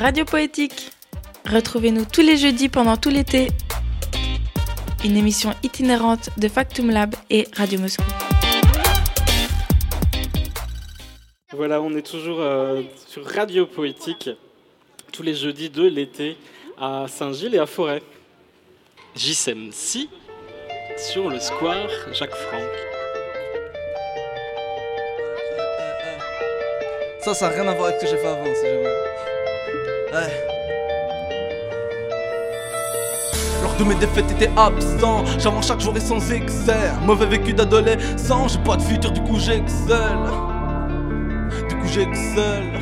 Radio Poétique. Retrouvez-nous tous les jeudis pendant tout l'été. Une émission itinérante de Factum Lab et Radio Moscou. Voilà, on est toujours euh, sur Radio Poétique, tous les jeudis de l'été, à Saint-Gilles et à Forêt. JSM si sur le square Jacques Franck. Ça, ça n'a rien à voir avec ce que j'ai fait avant, si jamais. Ouais. Lors de mes défaites, t'étais absent. J'avance chaque jour et sans excès. Mauvais vécu d'adolescent, j'ai pas de futur, du coup j'excelle. Du coup j'excelle.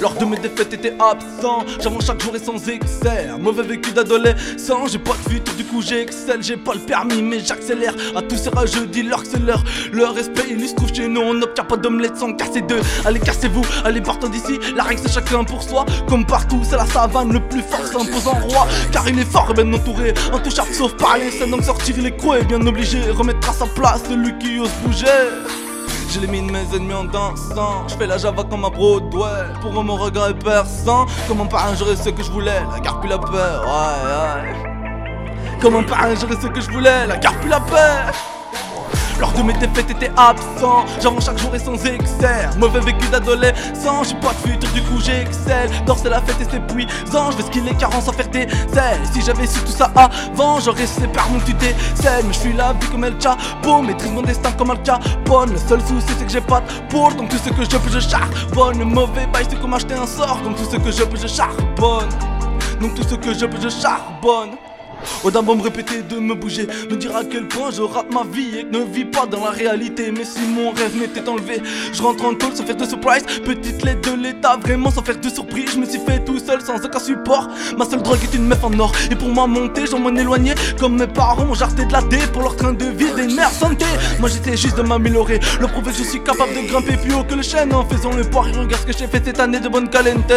Lors de mes défaites, t'étais absent. J'avance chaque jour et sans excès. Mauvais vécu d'adolescent, j'ai pas de futur, du coup j'excelle. J'ai pas le permis, mais j'accélère. À tous ces rageux, dis-leur que c'est leur. Le respect, il se trouve chez nous. On n'obtient pas d'omelette sans casser deux. Allez, cassez-vous, allez, partons d'ici. La règle, c'est chacun pour soi. Comme partout, c'est la savane, le plus fort s'impose en roi. Car il est fort et bien entouré. Intouchable sauf par les scènes, donc sortir les crocs est bien obligé. Remettre à sa place celui qui ose bouger. J'élimine mes ennemis en dansant. Je fais la java comme un Broadway. Pour eux, mon regret est perçant. Comment par un j'aurais ce que je voulais, la garde puis la paix. Ouais, ouais. Comment par un j'aurais ce que je voulais, la garde puis la paix. Lors de mes défaites, t'étais absent. J'avance chaque jour et sans excès. Mauvais vécu d'adolescent, j'ai pas de futur, du coup j'excelle. Dors, c'est la fête et c'est puissant. Je vais skiller 40 sans faire des selles. Si j'avais su tout ça avant, j'aurais séparé mon tu celle. Mais je suis la vie comme El Chapo, maîtrise mon destin comme Al Capone. Le seul souci, c'est que j'ai pas de pour. Donc tout ce que je peux, je charbonne. Le mauvais bail, c'est comme acheter un sort. Donc tout ce que je peux, je charbonne. Donc tout ce que je peux, je charbonne. Odin va me répéter de me bouger, me dire à quel point je rate ma vie et que ne vis pas dans la réalité. Mais si mon rêve m'était enlevé, je rentre en tôle sans faire de surprise. Petite lettre de l'état, vraiment sans faire de surprise. Je me suis fait tout seul sans aucun support. Ma seule drogue est une meuf en or. Et pour moi monter, j'en m'en éloigner. Comme mes parents m'ont jarté de la dé pour leur train de vie des mères santé. Moi j'étais juste de m'améliorer. Le prouver je suis capable de grimper plus haut que le chêne en faisant le poire. Regarde ce que j'ai fait cette année de bonne calente.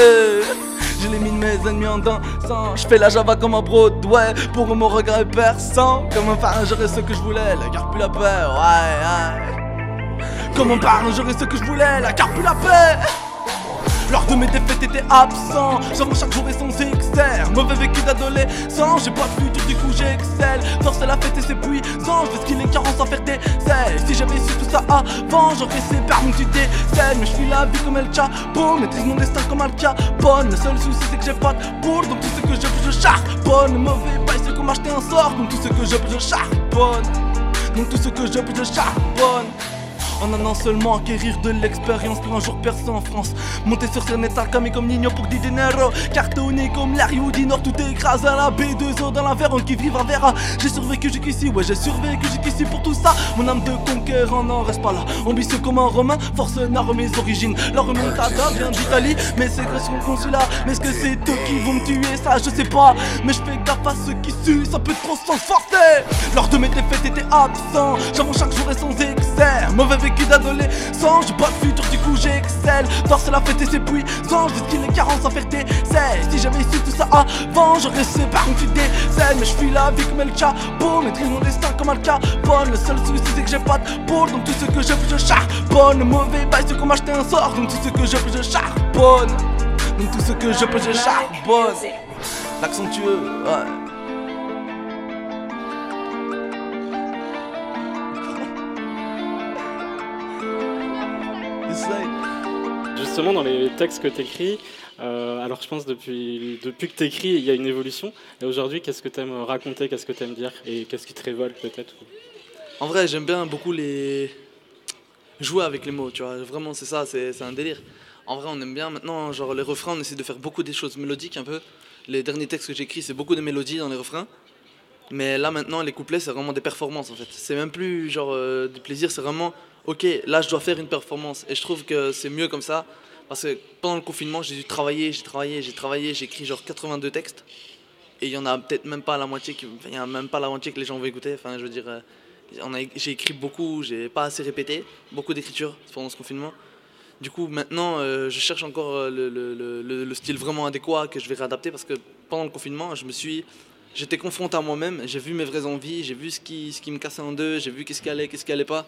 J'élimine mes ennemis en dansant. Je fais la java comme un Broadway. Pour mon regret perçant. Comme un j'aurais ce que je voulais. La garde plus la paix, ouais, ouais. Comme un j'aurais ce que je voulais. La garde plus la paix. Lors de mes défaites, t'étais absent. J'avance chaque jour et sans excès. Mauvais vécu d'adolescent, j'ai pas de futur, du coup j'excelle. Force à la fête et c'est puissant. Je vais skiller 40 sans faire des selles. Si j'avais su tout ça avant, j'aurais séparé mon tu celle Mais je suis la vie comme El Chapo, maîtrise mon destin comme Al Capone. Le seul souci, c'est que j'ai pas de boule. Donc tout ce que je peux, je charbonne. Mauvais bail, c'est comme acheter un sort. Donc tout ce que je peux, je charbonne. Donc tout ce que je peux, je charbonne. En un an seulement acquérir de l'expérience pour un jour percé en France. Monter sur scène et camé comme Nino pour di dinero. Cartonné comme Larry Houdinor, tout est écrasé à la B2O dans la on qui vivra verra. J'ai survécu jusqu'ici, ouais, j'ai survécu jusqu'ici pour tout ça. Mon âme de conquérant n'en reste pas là. Ambitieux comme un romain, force n'a mes origines. La remontada vient d'Italie, mais c'est grâce au consulat. Mais est-ce que c'est eux qui vont me tuer? Ça, je sais pas. Mais je fais gaffe à ceux qui suent, ça peut trop s'en forcer. Lors de mes défaites, t'étais absent. J'avance chaque jour et sans excès. Mauvais vécu d'adolescent, j'ai pas de futur, du coup j'excelle. Dors, c'est la fête et c'est puissant. Vais skiller 40 sans faire tes Si j'avais su tout ça avant, j'aurais séparé tu décèles. Mais je suis la vie comme El Chapo, maîtrise mon destin comme Al Capone. Le seul souci, c'est que j'ai pas de boule, donc tout ce que je peux, je charbonne. Le mauvais bail, c'est comme acheter un sort, donc tout ce que je peux, je charbonne. Donc tout ce que je peux, je charbonne. L'accentueux, ouais. Justement, dans les textes que tu écris, alors je pense depuis, depuis que tu écris, il y a une évolution. Et aujourd'hui, qu'est-ce que tu aimes raconter, qu'est-ce que tu aimes dire et qu'est-ce qui te révolte peut-être En vrai, j'aime bien beaucoup les jouer avec les mots, tu vois. Vraiment, c'est ça, c'est un délire. En vrai, on aime bien maintenant, genre les refrains, on essaie de faire beaucoup des choses mélodiques un peu. Les derniers textes que j'écris, c'est beaucoup de mélodies dans les refrains. Mais là maintenant, les couplets, c'est vraiment des performances en fait. C'est même plus genre euh, du plaisir, c'est vraiment ok, là je dois faire une performance. Et je trouve que c'est mieux comme ça. Parce que pendant le confinement, j'ai dû travailler, j'ai travaillé, j'ai travaillé, j'ai écrit genre 82 textes. Et il y en a peut-être même pas la moitié, qui, il y a même pas la moitié que les gens vont écouter. Enfin, je veux dire, euh, j'ai écrit beaucoup, j'ai pas assez répété, beaucoup d'écriture pendant ce confinement. Du coup, maintenant, euh, je cherche encore euh, le, le, le, le, style vraiment adéquat que je vais réadapter parce que pendant le confinement, je me suis, j'étais confronté à moi-même, j'ai vu mes vraies envies, j'ai vu ce qui, ce qui me cassait en deux, j'ai vu qu'est-ce qui allait, qu'est-ce qui allait pas.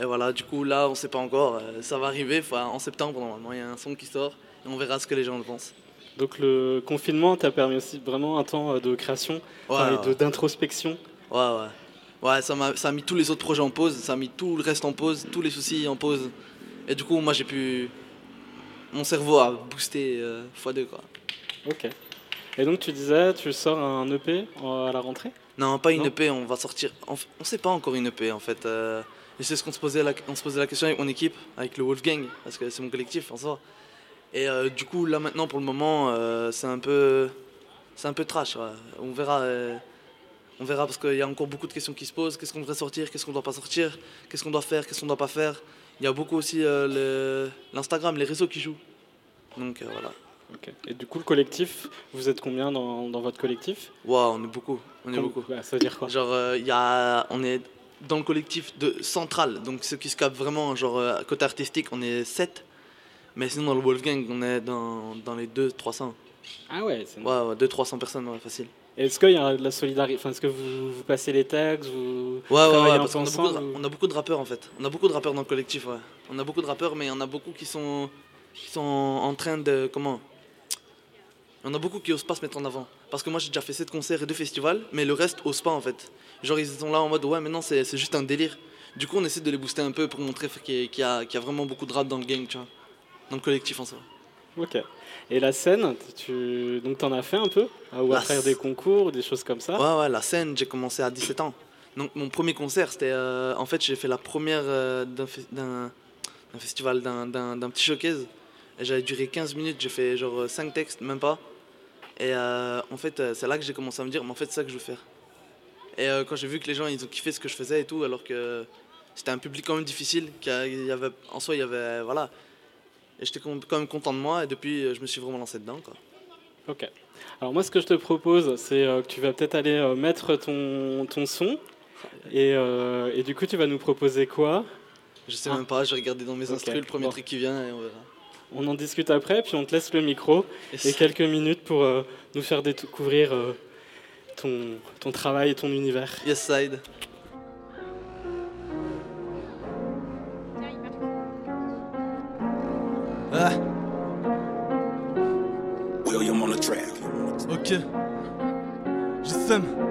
Et voilà, du coup, là, on sait pas encore. euh, ça va arriver. Enfin, en septembre, normalement, il y a un son qui sort. Et on verra ce que les gens en pensent. Donc le confinement t'a permis aussi vraiment un temps euh, de création Ouais, et ouais. d'introspection. Ouais, ouais. Ouais, ça, a mis tous les autres projets en pause, ça a mis tout le reste en pause, tous les soucis en pause. Et du coup, moi, j'ai pu. Mon cerveau a boosté euh, x2, quoi. Ok. Et donc tu disais, tu sors un EP à la rentrée? Non, pas une Non? EP, on va sortir. On, on sait pas encore une EP, en fait. euh, et c'est ce qu'on se, posait la... on se posait la question avec mon équipe, avec le Wolfgang, parce que c'est mon collectif en soi. Et euh, du coup, là maintenant, pour le moment, euh, c'est un peu. C'est un peu trash, ouais. On verra. euh, On verra parce qu'il y a encore beaucoup de questions qui se posent. Qu'est-ce qu'on devrait sortir? Qu'est-ce qu'on doit pas sortir? Qu'est-ce qu'on doit faire? Qu'est-ce qu'on doit pas faire? Il y a beaucoup aussi le- l'Instagram, les réseaux qui jouent. Donc voilà. Et du coup le collectif, vous êtes combien dans, dans votre collectif? Waouh, on est beaucoup. On est beaucoup. bah, Ça veut dire quoi? Genre, il y a, on est dans le collectif de central, donc ceux qui se capent vraiment, genre euh, côté artistique, on est 7. Mais sinon, dans le Wolfgang, on est dans, dans les 200-300. Ah ouais, c'est Ouais, ouais 200-300 personnes, ouais, facile. Est-ce qu'il y a de la solidarité Enfin, est-ce que vous, vous passez les textes vous Ouais, ouais, parce qu'on a, beaucoup de, on a beaucoup de rappeurs en fait. On a beaucoup de rappeurs dans le collectif, ouais. On a beaucoup de rappeurs, mais il y en a beaucoup qui sont, qui sont en train de. Comment? On a beaucoup qui osent pas se mettre en avant. Parce que moi j'ai déjà fait 7 concerts et 2 festivals, mais le reste ose pas en fait. Genre ils sont là en mode ouais, mais non, c'est juste un délire. Du coup, on essaie de les booster un peu pour montrer qu'il y, y a, qu'il y a vraiment beaucoup de rap dans le gang, tu vois. Dans le collectif en soi. Ok. Et la scène, tu donc t'en as fait un peu? Ah, Ou à faire des concours, ou des choses comme ça? Ouais, ouais, la scène, j'ai commencé à 17 ans. Donc mon premier concert, c'était... euh, en fait, j'ai fait la première euh, d'un fe- d'un d'un festival, d'un- petit showcase. J'avais duré 15 minutes, j'ai fait genre 5 textes, même pas. Et euh, en fait, euh, c'est là que j'ai commencé à me dire, mais en fait, c'est ça que je veux faire. Et euh, quand j'ai vu que les gens, ils ont kiffé ce que je faisais et tout, alors que c'était un public quand même difficile, qu'il y avait, en soi, il y avait... Voilà. Et j'étais quand même content de moi, et depuis, je me suis vraiment lancé dedans, quoi. Ok. Alors moi, ce que je te propose, c'est que tu vas peut-être aller mettre ton, ton son. Et, euh, et du coup, tu vas nous proposer quoi? Je sais Ah. même pas, j'ai regardé dans mes Ok, instrus le premier bon. truc qui vient, et on verra. On en discute après, puis on te laisse le micro et quelques minutes pour euh, nous faire découvrir euh, ton, ton travail et ton univers. Yes side. Ah, William on the track. ok. Je sème.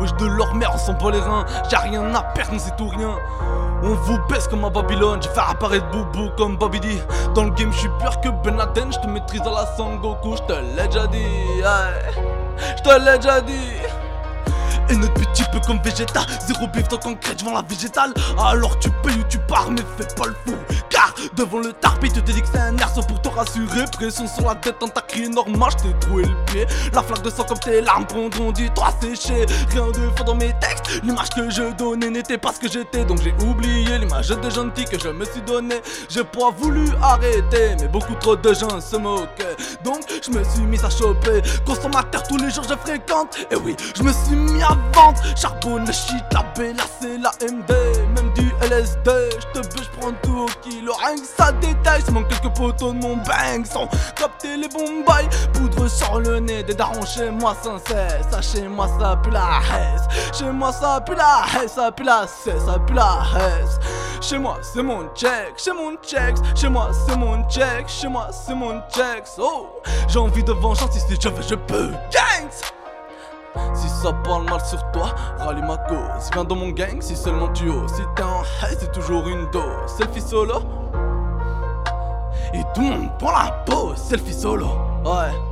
Wesh de leur merde, on s'en bat les reins. J'ai rien à perdre, on sait tout rien. On vous baisse comme à Babylone. Je vais faire apparaître Boubou comme Babidi. Dans le game, je suis pire que Ben Laden. Je te maîtrise à la Sangoku, je te l'ai déjà dit. Je te l'ai déjà dit. Et notre petit peu comme Vegeta. Zéro bif dans concret devant la végétale. Alors tu payes ou tu pars mais fais pas le fou. Car devant le tarpi tu te dis que c'est un sans pour te rassurer. Pression sur la tête en ta crié normal je t'ai troué le pied. La flaque de sang comme tes larmes prendront du droit séché Rien de faux dans mes textes. L'image que je donnais n'était pas ce que j'étais. Donc j'ai oublié l'image de gentil que je me suis donné. J'ai pas voulu arrêter Mais beaucoup trop de gens se moquaient. Donc je me suis mis à choper. Consommateur tous les jours je fréquente. Et oui je me suis mis à Charbonne, le shit, la B, la C, la MD Même du LSD Je te veux, je prends tout au kilo. Rien ça détaille Je manque quelques poteaux de mon bang. Sans capter les bombay Poudre sur le nez Des darons chez moi sans cesse. Ça chez moi ça pue la haisse. Chez moi ça pue la haisse Ça pue la cesse, ça pue la haisse. Chez moi c'est mon check Chez mon check. Chez moi c'est mon check Chez moi c'est mon check. Oh J'ai envie de vengeance Si je veux je peux. Gangs si ça parle mal sur toi, rallume ma cause. Viens dans mon gang si seulement tu oses. Si t'es en haine, c'est toujours une dose. Selfie solo. Et tout le monde prend la pause. Selfie solo. Ouais.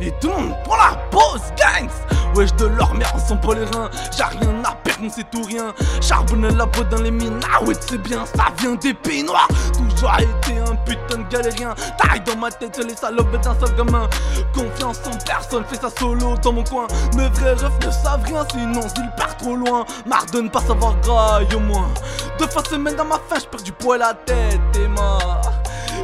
Et tout le monde prend la pause, gangs. Wesh de leur merde, on les reins. J'ai rien à perdre, on sait tout rien. Charbonne la peau dans les mines. Ah ouais, c'est bien, ça vient des pays noirs Toujours été un putain de galérien. Taille dans ma tête, les salopes d'un seul gamin. Confiance en personne, fais ça solo dans mon coin. Mes vrais refs ne savent rien, sinon ils partent trop loin. Marre de ne pas savoir graille au moins. Deux fois semaine dans ma faim, j'perds du poids la tête et ma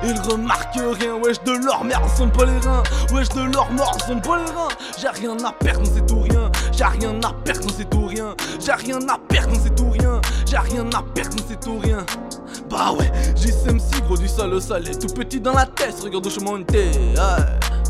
ils remarquent rien, wesh de leur merde, on sont pas les reins. Wesh de leur mort, on sont pas les reins. J'ai rien à perdre, sait tout rien. J'ai rien à perdre, sait tout rien. J'ai rien à perdre, sait tout rien. J'ai rien à perdre, sait tout rien. Bah ouais, j'ai si gros du sale au salé Tout petit dans la tête, regarde je montais ouais.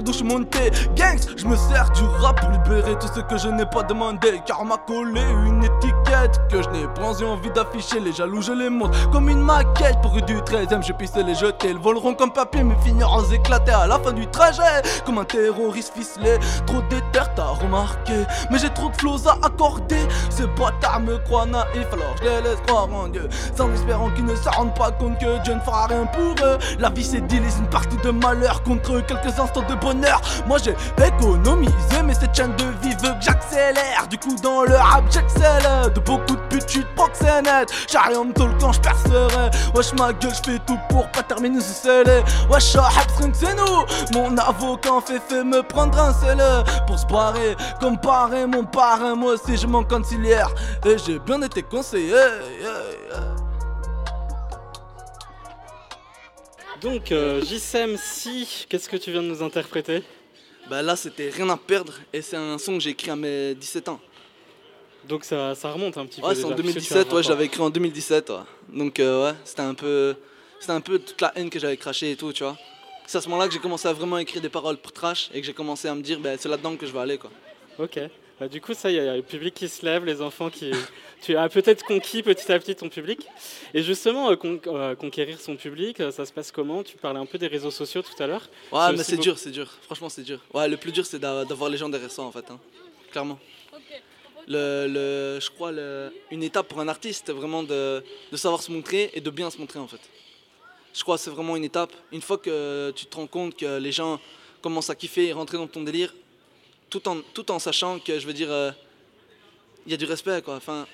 Regarde regarde où je monté. Gangs, je me sers du rap pour libérer tout ce que je n'ai pas demandé. Car m'a collé une étiquette que je n'ai pas envie d'afficher. Les jaloux, je les montre comme une maquette. Pour du 13ème, je puisse les jeter. Ils voleront comme papier, mais finiront éclatés à la fin du trajet. Comme un terroriste ficelé. Trop d'éther, t'as remarqué. Mais j'ai trop de flots à accorder. Ces bâtards me croient naïf, alors je les laisse croire en Dieu. Sans espérant qu'ils ne se rendent pas compte que Dieu ne fera rien pour eux. La vie c'est deal une partie de malheur contre quelques instants de bonheur. Moi j'ai économisé, mais cette chaîne de vie veut que j'accélère. Du coup, dans le rap, j'excelle. De beaucoup de putes, tu proxénète. J'ai rien de tout quand je percerai. Wesh, ma gueule, je fais tout pour pas terminer ce scellé. Wesh, c'est nous. Mon avocat fait fait me prendre un scellé. Pour se barrer, comparer mon parrain. Moi aussi, je m'en concilière. Et j'ai bien été conseillé. Donc, euh, JSM, si, qu'est-ce que tu viens de nous interpréter? Bah là, c'était Rien à perdre et c'est un son que j'ai écrit à mes 17 ans. Donc ça, ça remonte un petit ouais, peu. c'est en 2017, ouais, j'avais écrit en 2017. Donc euh, ouais, c'était un peu c'était un peu toute la haine que j'avais craché et tout, tu vois. C'est à ce moment-là que j'ai commencé à vraiment écrire des paroles pour trash et que j'ai commencé à me dire, bah, c'est là-dedans que je vais aller, quoi. Ok. Bah, du coup, ça, il y, a le public qui se lève, les enfants qui. tu as peut-être conquis petit à petit ton public. Et justement, euh, euh, conquérir son public, euh, ça se passe comment? Tu parlais un peu des réseaux sociaux tout à l'heure. Ouais, mais c'est dur, c'est dur. Franchement, c'est dur. Ouais, le plus dur, c'est d'avoir les gens derrière ça, en fait. Hein. Clairement. Le, le, je crois le, une étape pour un artiste, c'est vraiment de, de, savoir se montrer et de bien se montrer, en fait. Je crois que c'est vraiment une étape. Une fois que tu te rends compte que les gens commencent à kiffer et rentrer dans ton délire, tout en, tout en sachant que, je veux dire, euh, il y a du respect, quoi. Enfin,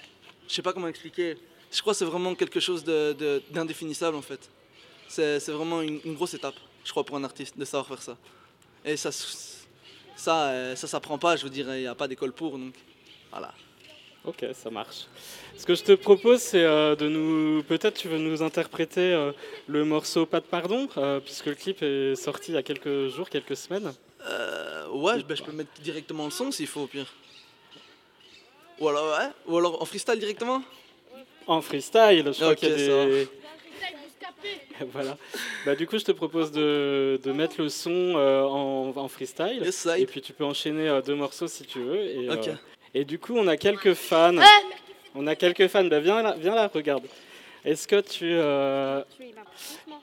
je sais pas comment expliquer. Je crois que c'est vraiment quelque chose d'indéfinissable, de, en fait. C'est vraiment une, grosse étape, je crois, pour un artiste, de savoir faire ça. Et ça, ça, euh, ça s'apprend pas, je veux dire, il n'y a pas d'école pour, donc voilà. Ok, ça marche. Ce que je te propose, c'est euh, de nous. Peut-être tu veux nous interpréter le morceau Pas de pardon, puisque le clip est sorti il y a quelques jours, quelques semaines. Ouais, bah, je peux mettre directement le son s'il faut au pire. Ou alors, ouais Ou alors en freestyle directement En freestyle, je crois qu'il y a des... voilà. Bah, du coup, je te propose de, de mettre le son euh, en, en, freestyle. et puis tu peux enchaîner euh, deux morceaux si tu veux. Et, euh, et du coup, on a quelques fans. On a quelques fans. Bah, viens, là, viens là, regarde. Est-ce que tu.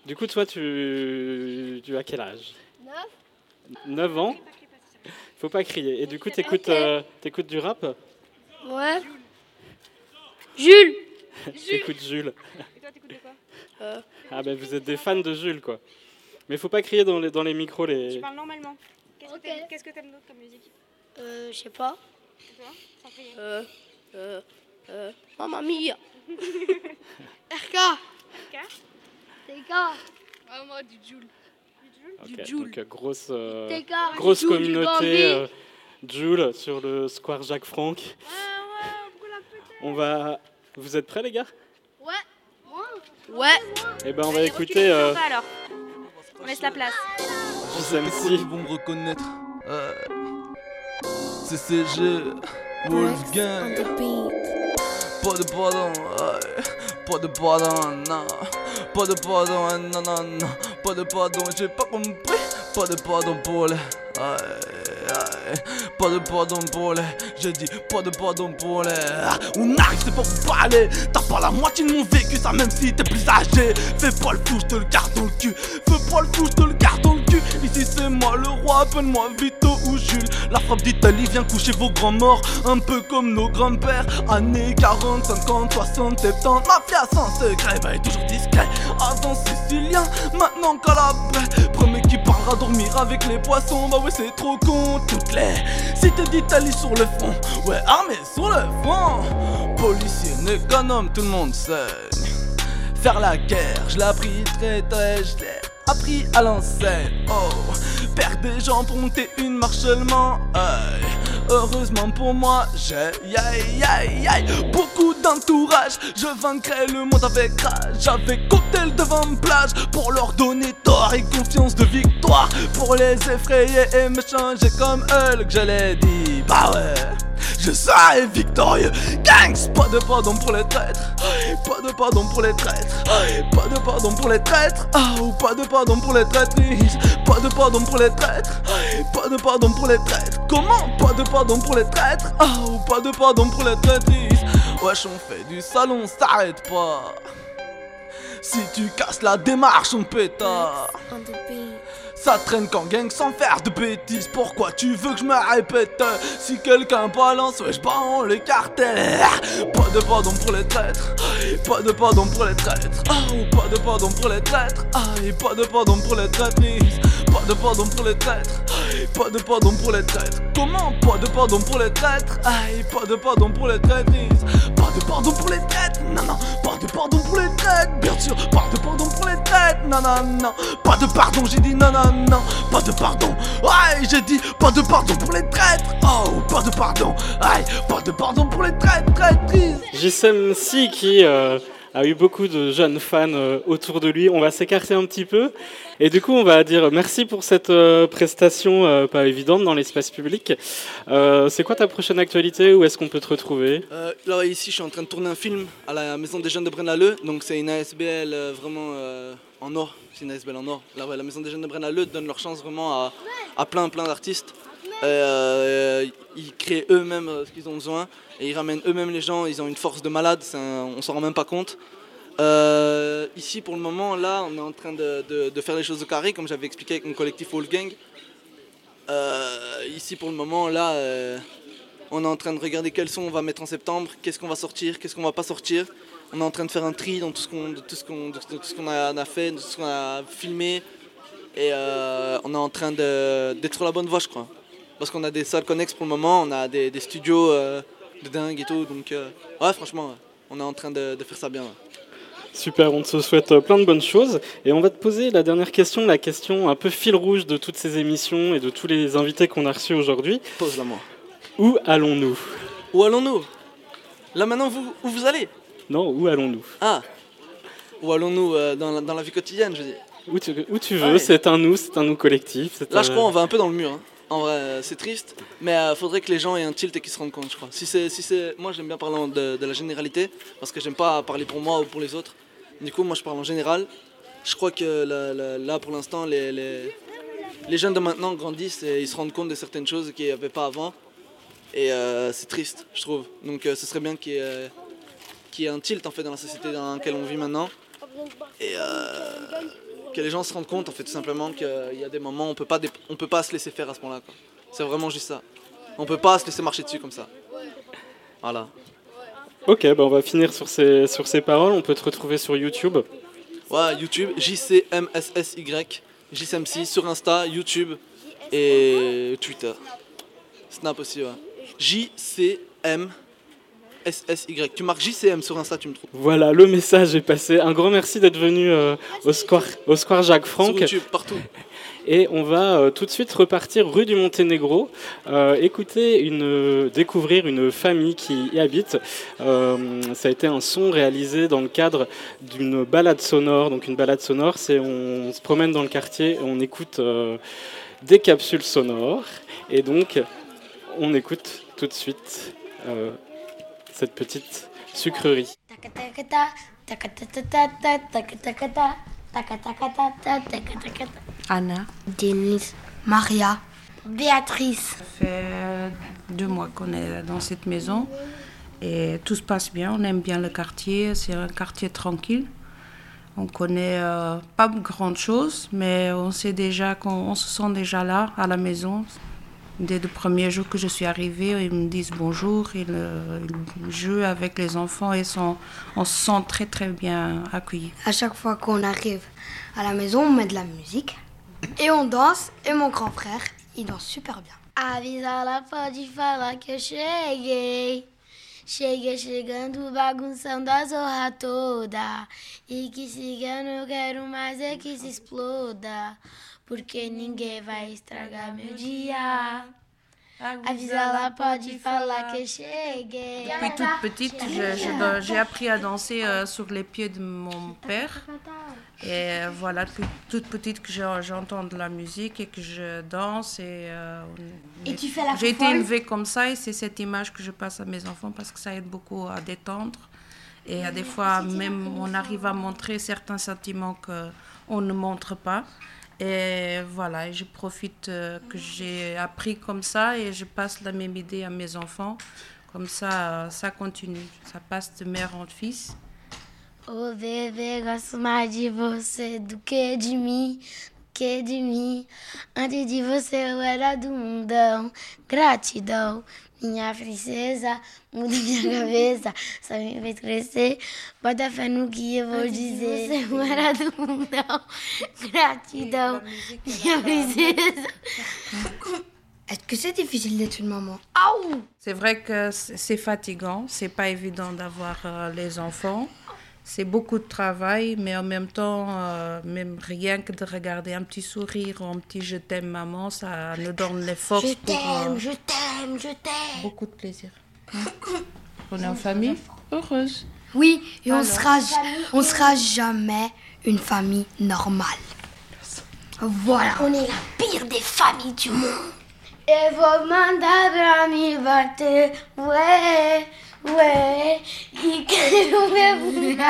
Du coup, toi, tu, tu as quel âge? 9 ans. Faut pas crier. Et du coup, t'écoutes euh, écoutes du rap Ouais. Jules T'écoutes Jules. Et toi, t'écoutes quoi euh. Ah ben vous êtes des fans de Jules, quoi. Mais faut pas crier dans les, dans les micros. Les... Tu parles normalement. Qu'est-ce que t'aimes d'autre comme musique Euh, je sais pas. Et toi Sans crier. Euh, euh, euh, Mamma mia RK RK TK Ah, moi, du Jules. Okay, donc euh, grosse, euh, grosse communauté euh, Jules sur le square Jacques Franck. Ouais, ouais, on va. Vous êtes prêts les gars? Ouais. Ouais. Et eh ben on va écouter. Euh... alors. On laisse la place. Ils vont me reconnaître. Euh... CCG. Wolfgang. Pas de pardon. Pas de pardon, non. Pas de pardon, non, non, non. Pas de pardon, j'ai pas compris. Pas de pardon pour les. Pas de pardon pour les. J'ai dit pas de pardon pour les. On arrive, c'est pour vous parler. T'as pas la moitié de mon vécu, ça même si t'es plus âgé. Fais pas le fou, je te le garde dans le cul. Fais pas le fou, je te le garde Ici c'est moi le roi, appelle-moi Vito ou Jules. La frappe d'Italie vient coucher vos grands morts. Un peu comme nos grands-pères. Années 40, 50, 60, 70. Mafia sans secret, bah toujours discret. Avant sicilien, maintenant paix Premier qui parlera dormir avec les poissons. Bah ouais, c'est trop con. Toutes les cités d'Italie sur le front. Ouais, armée sur le front. Policier homme, tout le monde sait. Faire la guerre, je l'ai appris très très, je appris à l'enseigne. Oh, perdre des gens pour monter une marche seulement. Heureusement pour moi, j'ai beaucoup d'entourage. Je vaincrai le monde avec rage. J'avais cocktail devant plage pour leur donner tort et confiance de victoire. Pour les effrayer et me changer comme eux que je l'ai dit. Bah ouais. Je serai victorieux. Gangs, pas de pardon pour les traîtres. Pas de pardon pour les traîtres. Pas de pardon pour les traîtres. Ah, pas de pardon pour les traîtrises. Pas de pardon pour les traîtres. Pas de pardon pour les traîtres. Comment Pas de pardon pour les traîtres? Ou pas de pardon pour les traîtrises. Wesh, on fait du salon, s'arrête pas. Si tu casses la démarche, on pétard. Ça traîne qu'en gang sans faire de bêtises. Pourquoi tu veux que je me répète Si quelqu'un balance, ouais, je en le cartel. Pas de pardon pour les traîtres. Pas de pardon pour les traîtres. Oh, pas de pardon pour les traîtres. Aïe, pas de pardon pour les traîtrises. Pas de pardon pour les traîtres. Pas de pardon pour les traîtres. Comment Pas de pardon pour les traîtres. Aïe, pas de pardon pour les traîtrises. Pas de pardon pour les traîtres. Non, non, pas de pardon pour les traîtres. Bien sûr, pas de pardon pour les traîtres. Non, non, non. Pas de pardon, j'ai dit non, non, non. Pas de pardon. Aïe, j'ai dit pas de pardon pour les traîtres. Oh, pas de pardon. Aïe, pas de pardon pour les traîtres, traîtrises. JSM Si qui euh, a eu beaucoup de jeunes fans euh, autour de lui. On va s'écarter un petit peu. Et du coup, on va dire merci pour cette euh, prestation euh, pas évidente dans l'espace public. C'est quoi ta prochaine actualité? Où est-ce qu'on peut te retrouver? Là, ici, je suis en train de tourner un film à la Maison des Jeunes de Braine-l'Alleud. Donc, c'est une ASBL vraiment en or. C'est une ASBL en or. Là, ouais, la Maison des Jeunes de Braine-l'Alleud donne leur chance vraiment à, à plein, plein d'artistes. Euh, ils créent eux-mêmes euh, ce qu'ils ont besoin et ils ramènent eux-mêmes les gens. Ils ont une force de malade, un- on s'en rend même pas compte. Euh, ici, pour le moment, là, on est en train de, faire les choses au carré, comme j'avais expliqué avec mon collectif Wolfgang. Euh, ici, pour le moment, là, euh, on est en train de regarder quels sons on va mettre en septembre, qu'est-ce qu'on va sortir, qu'est-ce qu'on va pas sortir. On est en train de faire un tri dans tout ce qu'on, a, fait, de tout ce qu'on a filmé. Et euh, on est en train d'être sur la bonne voie, je crois. Parce qu'on a des salles connexes pour le moment, on a des, des studios euh, de dingue et tout. Donc, euh, ouais, franchement, ouais, on est en train de, de faire ça bien. Super, on te souhaite euh, plein de bonnes choses. Et on va te poser la dernière question, la question un peu fil rouge de toutes ces émissions et de tous les invités qu'on a reçus aujourd'hui. Pose-la moi. Où allons-nous? Où allons-nous? Là maintenant, vous, où vous allez? Non, où allons-nous? Ah Où allons-nous euh, dans, la, dans la vie quotidienne, je veux dire? Où tu, où tu veux, Ouais. c'est un nous, c'est un nous collectif. Là, un- je crois on va un peu dans le mur. hein. En vrai, euh, c'est triste, mais il faudrait que les gens aient un tilt et qu'ils se rendent compte, je crois. Si c'est, si c'est, moi, j'aime bien parler de, la généralité parce que j'aime pas parler pour moi ou pour les autres. Du coup, moi, je parle en général. Je crois que là, pour l'instant, les, les, les jeunes de maintenant grandissent et ils se rendent compte de certaines choses qu'il n'y avait pas avant. Et euh, c'est triste, je trouve. Donc, euh, ce serait bien qu'il y, ait, euh, un tilt en fait dans la société dans laquelle on vit maintenant. Et euh, que les gens se rendent compte en fait tout simplement qu'il y a des moments où on peut pas on peut pas se laisser faire à ce moment-là quoi. C'est vraiment juste ça. On peut pas se laisser marcher dessus comme ça. Voilà. Ok, bah on va finir sur ces, sur ces paroles. On peut te retrouver sur YouTube. Ouais, YouTube JCMSSY JCMC sur Insta, YouTube et Twitter. Snap aussi ouais. JCM SSY. Tu marques JCM sur Insta, tu me trouves. Voilà, le message est passé. Un grand merci d'être venu euh, au, square, au Square Jacques Sur Franck. YouTube, partout. Et on va euh, tout de suite repartir rue du Monténégro, euh, écouter une, découvrir une famille qui y habite. Euh, ça a été un son réalisé dans le cadre d'une balade sonore. Donc une balade sonore, c'est on se promène dans le quartier et on écoute euh, des capsules sonores. Et donc on écoute tout de suite euh, cette petite sucrerie. Anna. Denise, Maria, Béatrice. Ça fait deux mois qu'on est dans cette maison et tout se passe bien. On aime bien le quartier. C'est un quartier tranquille. On connaît euh, pas grande chose, mais on sait déjà qu'on on se sent déjà là à la maison. Dès le premier jour que je suis arrivée, ils me disent bonjour, ils, ils jouent avec les enfants et sont, on se sent très très bien accueillis. À chaque fois qu'on arrive à la maison, on met de la musique et on danse. Et mon grand frère, il danse super bien. Avisa lá pode falar que eu cheguei. Cheguei chegando, bagunçando a zorra toda. E que cigano eu quero mais é que se exploda. Porque ninguém vai estragar meu dia. Avisa lá, pode falar que eu cheguei. Depuis toute petite, j'ai appris à danser euh, sur les pieds de mon père. Et voilà, toute petite que j'entends de la musique et que je danse. Et, et tu fais la J'ai été élevée comme ça et c'est cette image que je passe à mes enfants parce que ça aide beaucoup à détendre. Et à des fois, même, on arrive à montrer certains sentiments qu'on ne montre pas. Et voilà, je profite euh, que j'ai appris comme ça et je passe la même idée à mes enfants. Comme ça, ça continue. Ça passe de mère en fils. Oh bébé, gosto mais de você do que de mim, que de mim. Antes de você eu era do mundão. Gratidão, minha princesa, muda minha cabeça, só me fez crescer. Bota fé no que eu vou dizer. Você era do mundão, gratidão, minha princesa. Est-ce que c'est difficile d'être une maman? C'est vrai que c'est fatigant, c'est pas évident d'avoir euh, les enfants. C'est beaucoup de travail, mais en même temps, euh, même rien que de regarder un petit sourire ou un petit je t'aime maman, ça nous donne les forces. Je t'aime, je t'aime, je t'aime. Beaucoup de plaisir. on est en famille? Heureuse. Oui, et on sera, on sera jamais une famille normale. Voilà. On est la pire des familles du monde. Et vos mandats amis ouais. Ouais,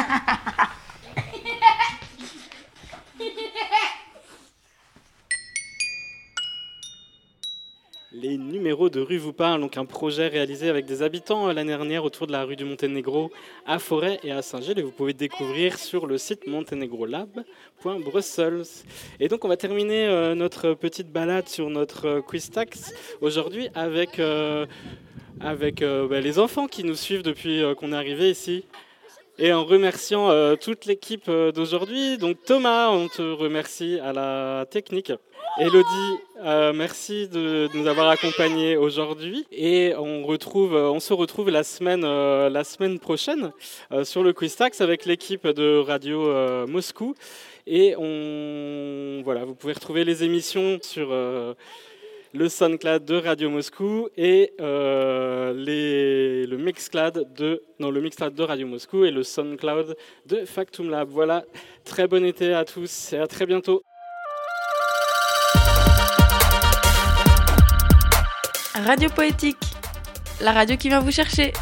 Les numéros de rue vous parlent, donc un projet réalisé avec des habitants euh, l'année dernière autour de la rue du Monténégro à Forêt et à Saint-Gilles. Et vous pouvez découvrir sur le site monténégrolab.brussels. Et donc on va terminer euh, notre petite balade sur notre euh, quiz tax aujourd'hui avec avec euh, bah, les enfants qui nous suivent depuis qu'on est arrivé ici. Et en remerciant euh, toute l'équipe d'aujourd'hui. Donc Thomas, on te remercie à la technique. Elodie, merci de, nous avoir accompagnés aujourd'hui. Et on, se retrouve la semaine, prochaine sur le Quistax avec l'équipe de Radio Moscou. Et voilà, vous pouvez retrouver les émissions sur le SoundCloud de Radio Moscou et euh, le Mixcloud de le Mixcloud de Radio Moscou et le SoundCloud de Factum Lab. Voilà, très bon été à tous et à très bientôt. Radio Poétique, la radio qui vient vous chercher.